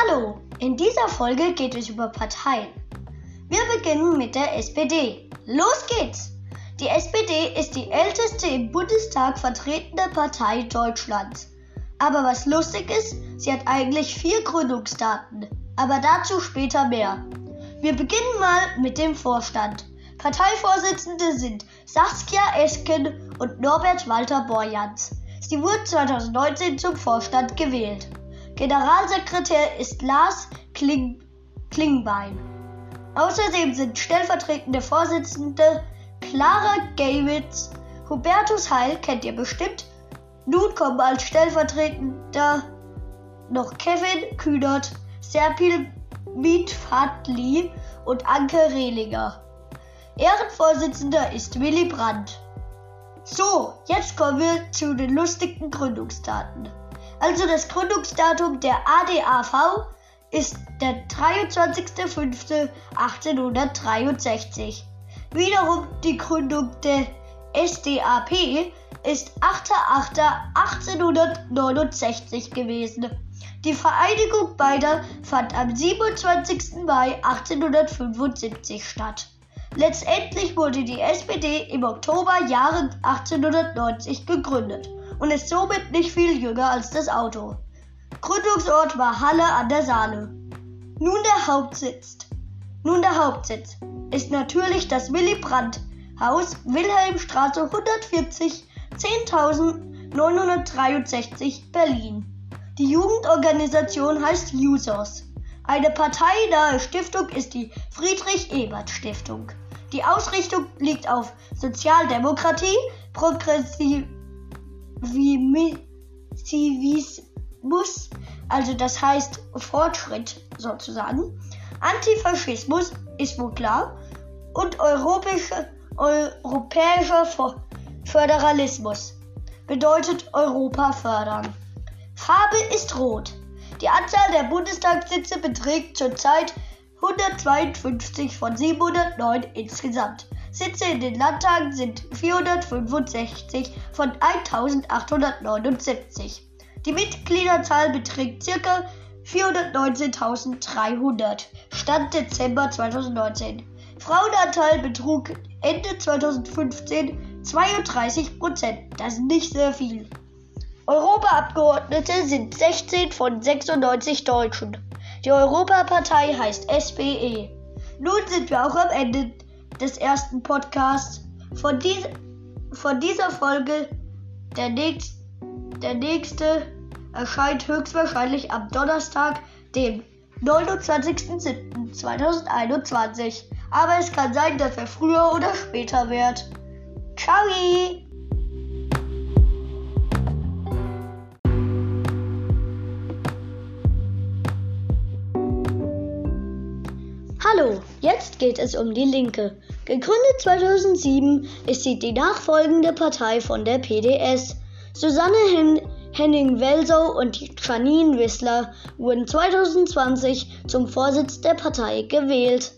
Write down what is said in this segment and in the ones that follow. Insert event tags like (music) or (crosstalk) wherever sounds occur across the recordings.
Hallo, in dieser Folge geht es über Parteien. Wir beginnen mit der SPD. Los geht's! Die SPD ist die älteste im Bundestag vertretene Partei Deutschlands. Aber was lustig ist, sie hat eigentlich vier Gründungsdaten. Aber dazu später mehr. Wir beginnen mal mit dem Vorstand. Parteivorsitzende sind Saskia Esken und Norbert Walter Borjans. Sie wurden 2019 zum Vorstand gewählt. Generalsekretär ist Lars Kling Klingbein. Außerdem sind stellvertretende Vorsitzende Clara Gawitz, Hubertus Heil kennt ihr bestimmt. Nun kommen als stellvertretender noch Kevin Kühnert, Serpil Mietfadli und Anke Rehlinger. Ehrenvorsitzender ist Willy Brandt. So, jetzt kommen wir zu den lustigen Gründungsdaten. Also das Gründungsdatum der ADAV ist der 23.05.1863. Wiederum die Gründung der SDAP ist 8.8.1869 gewesen. Die Vereinigung beider fand am 27. Mai 1875 statt. Letztendlich wurde die SPD im Oktober Jahre 1890 gegründet und ist somit nicht viel jünger als das Auto. Gründungsort war Halle an der Saale. Nun der Hauptsitz. Nun der Hauptsitz ist natürlich das Willy Brandt Haus Wilhelmstraße 140 10963 Berlin. Die Jugendorganisation heißt Users. Eine parteinahe Stiftung ist die Friedrich-Ebert-Stiftung. Die Ausrichtung liegt auf Sozialdemokratie, Progressivismus, also das heißt Fortschritt sozusagen. Antifaschismus ist wohl klar und europäischer, europäischer Föderalismus bedeutet Europa fördern. Farbe ist rot. Die Anzahl der Bundestagssitze beträgt zurzeit 152 von 709 insgesamt. Sitze in den Landtagen sind 465 von 1879. Die Mitgliederzahl beträgt ca. 419.300. Stand Dezember 2019. Frauenanteil betrug Ende 2015 32 Prozent. Das ist nicht sehr viel. Europaabgeordnete sind 16 von 96 Deutschen. Die Europapartei heißt SPE. Nun sind wir auch am Ende des ersten Podcasts. Von, dies, von dieser Folge, der, nächst, der nächste erscheint höchstwahrscheinlich am Donnerstag, dem 29.07.2021. Aber es kann sein, dass er früher oder später wird. Ciao! Hallo, jetzt geht es um die Linke. Gegründet 2007 ist sie die nachfolgende Partei von der PDS. Susanne Hen Henning-Welsow und Janine Wissler wurden 2020 zum Vorsitz der Partei gewählt.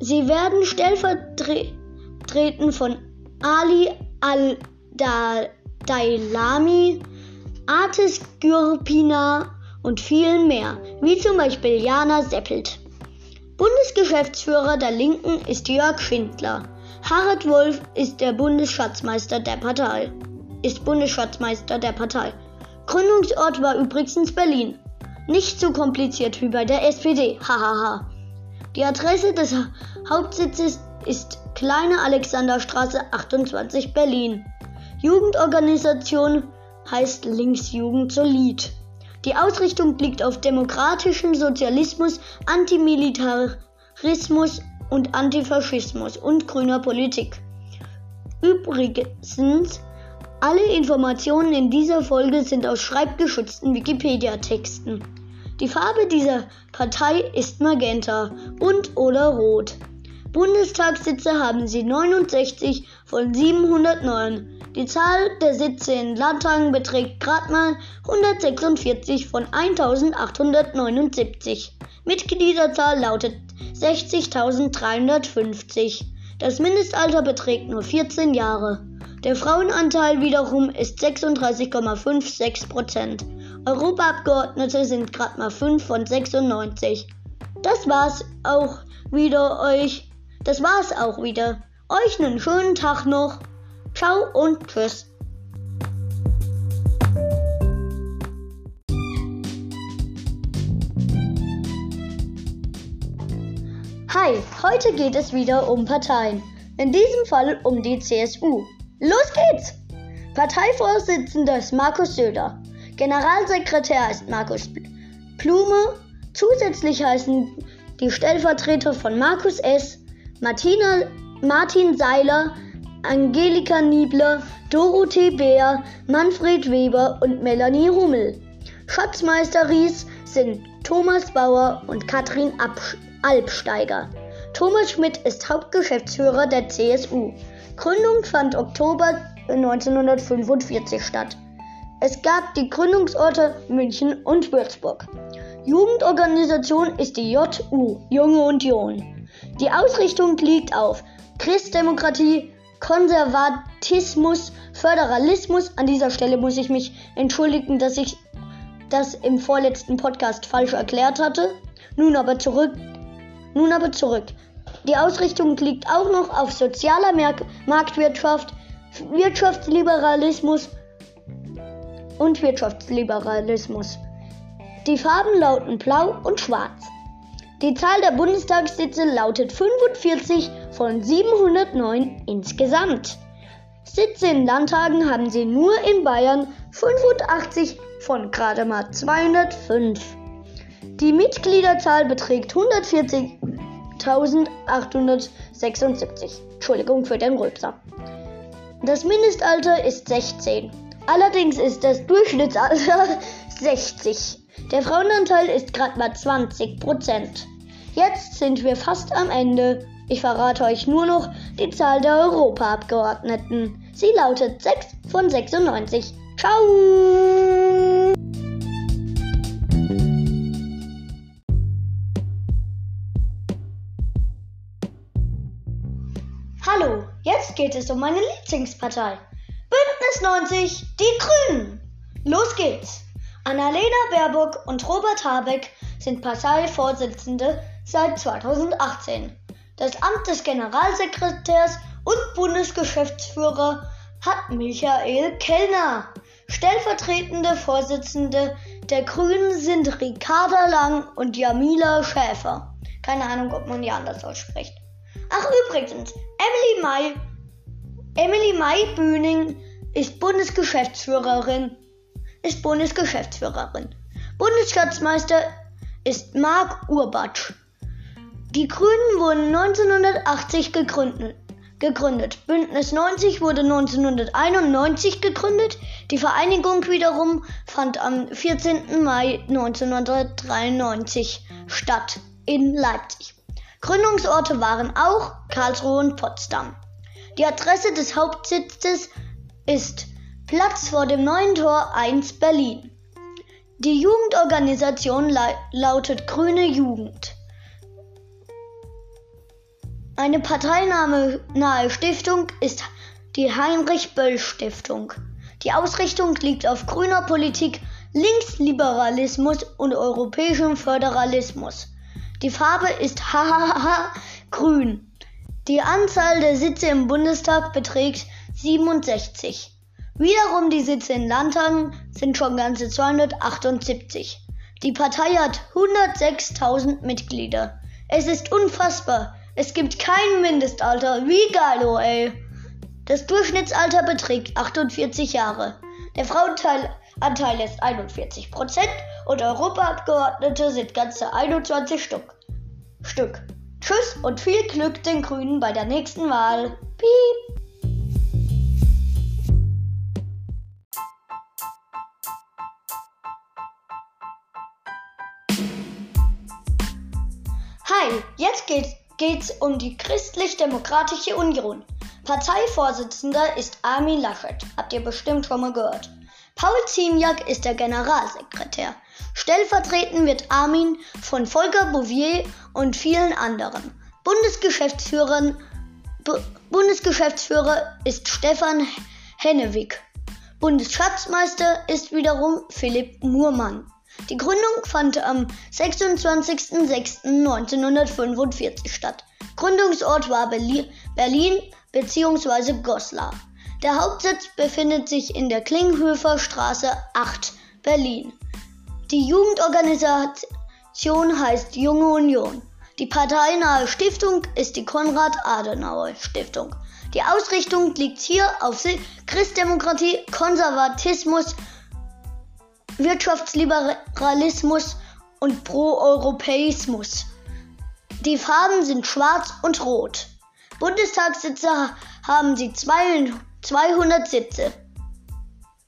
Sie werden stellvertretend von Ali al-Dailami, Artis Gürpina und vielen mehr, wie zum Beispiel Jana Seppelt. Bundesgeschäftsführer der Linken ist Jörg Schindler. Harald Wolf ist der Bundesschatzmeister der Partei. Ist Bundesschatzmeister der Partei. Gründungsort war übrigens Berlin. Nicht so kompliziert wie bei der SPD. Hahaha. Die Adresse des Hauptsitzes ist Kleine Alexanderstraße 28 Berlin. Jugendorganisation heißt Linksjugend Solid. Die Ausrichtung liegt auf demokratischen Sozialismus, Antimilitarismus und Antifaschismus und grüner Politik. Übrigens, alle Informationen in dieser Folge sind aus schreibgeschützten Wikipedia-Texten. Die Farbe dieser Partei ist magenta und oder rot. Bundestagssitze haben sie 69 von 709. Die Zahl der Sitze in Landtagen beträgt gerade mal 146 von 1879. Mitgliederzahl lautet 60.350. Das Mindestalter beträgt nur 14 Jahre. Der Frauenanteil wiederum ist 36,56 Prozent Europaabgeordnete sind gerade mal 5 von 96. Das war's auch wieder euch. Das war's auch wieder. Euch einen schönen Tag noch. Ciao und tschüss. Hi, heute geht es wieder um Parteien. In diesem Fall um die CSU. Los geht's! Parteivorsitzender ist Markus Söder. Generalsekretär ist Markus Blume. Zusätzlich heißen die Stellvertreter von Markus S., Martina, Martin Seiler, Angelika Niebler, Dorothee Bär, Manfred Weber und Melanie Hummel. Schatzmeister Ries sind Thomas Bauer und Katrin Albsteiger. Thomas Schmidt ist Hauptgeschäftsführer der CSU. Gründung fand Oktober 1945 statt. Es gab die Gründungsorte München und Würzburg. Jugendorganisation ist die JU, Junge Union. Die Ausrichtung liegt auf Christdemokratie, Konservatismus, Föderalismus. An dieser Stelle muss ich mich entschuldigen, dass ich das im vorletzten Podcast falsch erklärt hatte. Nun aber zurück. Nun aber zurück. Die Ausrichtung liegt auch noch auf sozialer Marktwirtschaft, Wirtschaftsliberalismus und Wirtschaftsliberalismus. Die Farben lauten blau und schwarz. Die Zahl der Bundestagssitze lautet 45 von 709 insgesamt. Sitze in Landtagen haben sie nur in Bayern 85 von gerade mal 205. Die Mitgliederzahl beträgt 140.876. Entschuldigung für den Rülpser. Das Mindestalter ist 16. Allerdings ist das Durchschnittsalter (laughs) 60. Der Frauenanteil ist gerade mal 20 Prozent. Jetzt sind wir fast am Ende. Ich verrate euch nur noch die Zahl der Europaabgeordneten. Sie lautet 6 von 96. Ciao! Hallo, jetzt geht es um meine Lieblingspartei. Bündnis 90, die Grünen. Los geht's. Annalena Baerbock und Robert Habeck sind Parteivorsitzende seit 2018. Das Amt des Generalsekretärs und Bundesgeschäftsführer hat Michael Kellner. Stellvertretende Vorsitzende der Grünen sind Ricarda Lang und Jamila Schäfer. Keine Ahnung, ob man die anders ausspricht. Ach übrigens, Emily May, Emily May Bühning ist Bundesgeschäftsführerin ist Bundesgeschäftsführerin. Bundesschatzmeister ist Marc Urbatsch. Die Grünen wurden 1980 gegründet. gegründet. Bündnis 90 wurde 1991 gegründet. Die Vereinigung wiederum fand am 14. Mai 1993 statt in Leipzig. Gründungsorte waren auch Karlsruhe und Potsdam. Die Adresse des Hauptsitzes ist Platz vor dem neuen Tor 1 Berlin. Die Jugendorganisation la lautet Grüne Jugend. Eine parteinahe Stiftung ist die Heinrich Böll Stiftung. Die Ausrichtung liegt auf grüner Politik, Linksliberalismus und europäischem Föderalismus. Die Farbe ist (laughs) hahaha grün. Die Anzahl der Sitze im Bundestag beträgt 67. Wiederum die Sitze in Landtagen sind schon ganze 278. Die Partei hat 106.000 Mitglieder. Es ist unfassbar. Es gibt kein Mindestalter. Wie geil, oh ey. Das Durchschnittsalter beträgt 48 Jahre. Der Frauenanteil ist 41 Prozent und Europaabgeordnete sind ganze 21 Stück. Stück. Tschüss und viel Glück den Grünen bei der nächsten Wahl. Piep. Hi, jetzt geht, es um die Christlich-Demokratische Union. Parteivorsitzender ist Armin Laschet, habt ihr bestimmt schon mal gehört. Paul Ziemiak ist der Generalsekretär. Stellvertreten wird Armin von Volker Bouvier und vielen anderen. Bundesgeschäftsführer, Bundesgeschäftsführer ist Stefan Hennewig. Bundesschatzmeister ist wiederum Philipp Murmann. Die Gründung fand am 26.06.1945 statt. Gründungsort war Berlin bzw. Goslar. Der Hauptsitz befindet sich in der Klinghöfer Straße 8, Berlin. Die Jugendorganisation heißt Junge Union. Die parteinahe Stiftung ist die Konrad-Adenauer-Stiftung. Die Ausrichtung liegt hier auf Christdemokratie, Konservatismus, Wirtschaftsliberalismus und Pro-Europäismus. Die Farben sind schwarz und rot. Bundestagssitze haben sie 200 Sitze.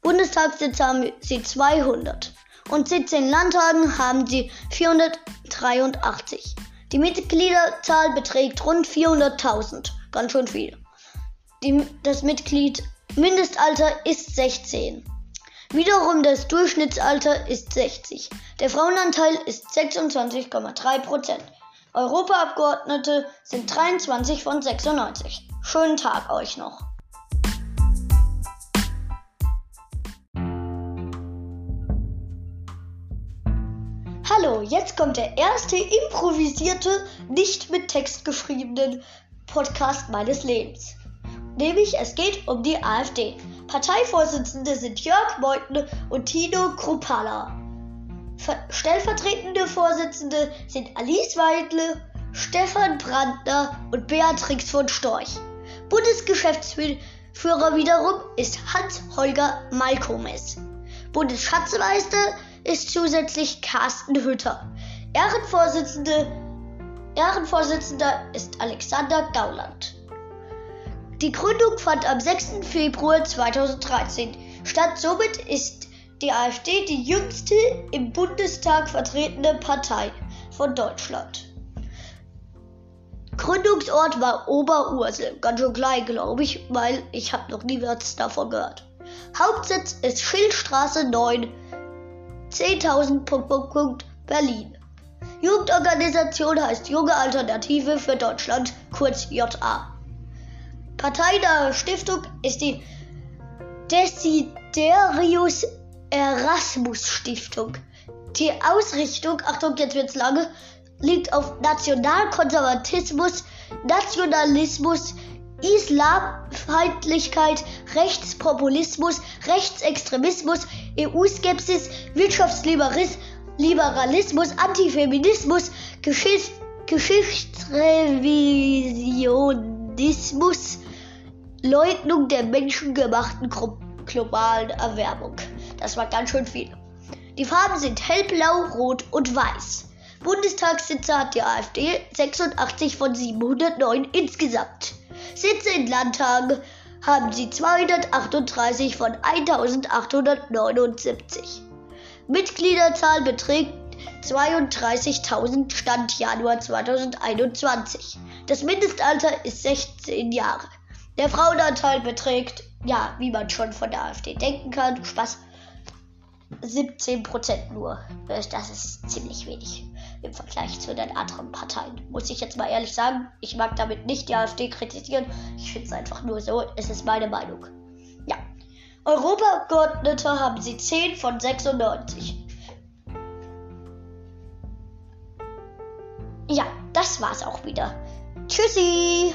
Bundestagssitze haben sie 200 und Sitze in Landtagen haben sie 483. Die Mitgliederzahl beträgt rund 400.000, ganz schön viel. Die, das Mitglied Mindestalter ist 16. Wiederum das Durchschnittsalter ist 60. Der Frauenanteil ist 26,3 Prozent. Europaabgeordnete sind 23 von 96. Schönen Tag euch noch. Hallo, jetzt kommt der erste improvisierte, nicht mit Text geschriebene Podcast meines Lebens. Nämlich es geht um die AfD. Parteivorsitzende sind Jörg Meuthen und Tino Krupala. Stellvertretende Vorsitzende sind Alice Weidle, Stefan Brandner und Beatrix von Storch. Bundesgeschäftsführer wiederum ist Hans-Holger Malkomes. Bundesschatzmeister ist zusätzlich Carsten Hütter. Ehrenvorsitzende, Ehrenvorsitzender ist Alexander Gauland. Die Gründung fand am 6. Februar 2013 statt. Somit ist die AfD die jüngste im Bundestag vertretene Partei von Deutschland. Gründungsort war Oberursel, ganz schön klein, glaube ich, weil ich habe noch nie was davon gehört. Hauptsitz ist Schildstraße 9, 10.000 Berlin. Jugendorganisation heißt Junge Alternative für Deutschland, kurz JA. Parteinahe Stiftung ist die Desiderius Erasmus Stiftung. Die Ausrichtung, Achtung, jetzt wird's lange, liegt auf Nationalkonservatismus, Nationalismus, Islamfeindlichkeit, Rechtspopulismus, Rechtsextremismus, EU-Skepsis, Wirtschaftsliberalismus, Antifeminismus, Geschichts Geschichtsrevisionismus, Leugnung der menschengemachten globalen Erwärmung. Das war ganz schön viel. Die Farben sind hellblau, rot und weiß. Bundestagssitze hat die AfD 86 von 709 insgesamt. Sitze in Landtagen haben sie 238 von 1879. Mitgliederzahl beträgt 32.000 Stand Januar 2021. Das Mindestalter ist 16 Jahre. Der Frauenanteil beträgt, ja, wie man schon von der AfD denken kann, Spaß, 17% nur. Das ist ziemlich wenig im Vergleich zu den anderen Parteien. Muss ich jetzt mal ehrlich sagen, ich mag damit nicht die AfD kritisieren. Ich finde es einfach nur so, es ist meine Meinung. Ja. Europaabgeordnete haben sie 10 von 96. Ja, das war's auch wieder. Tschüssi!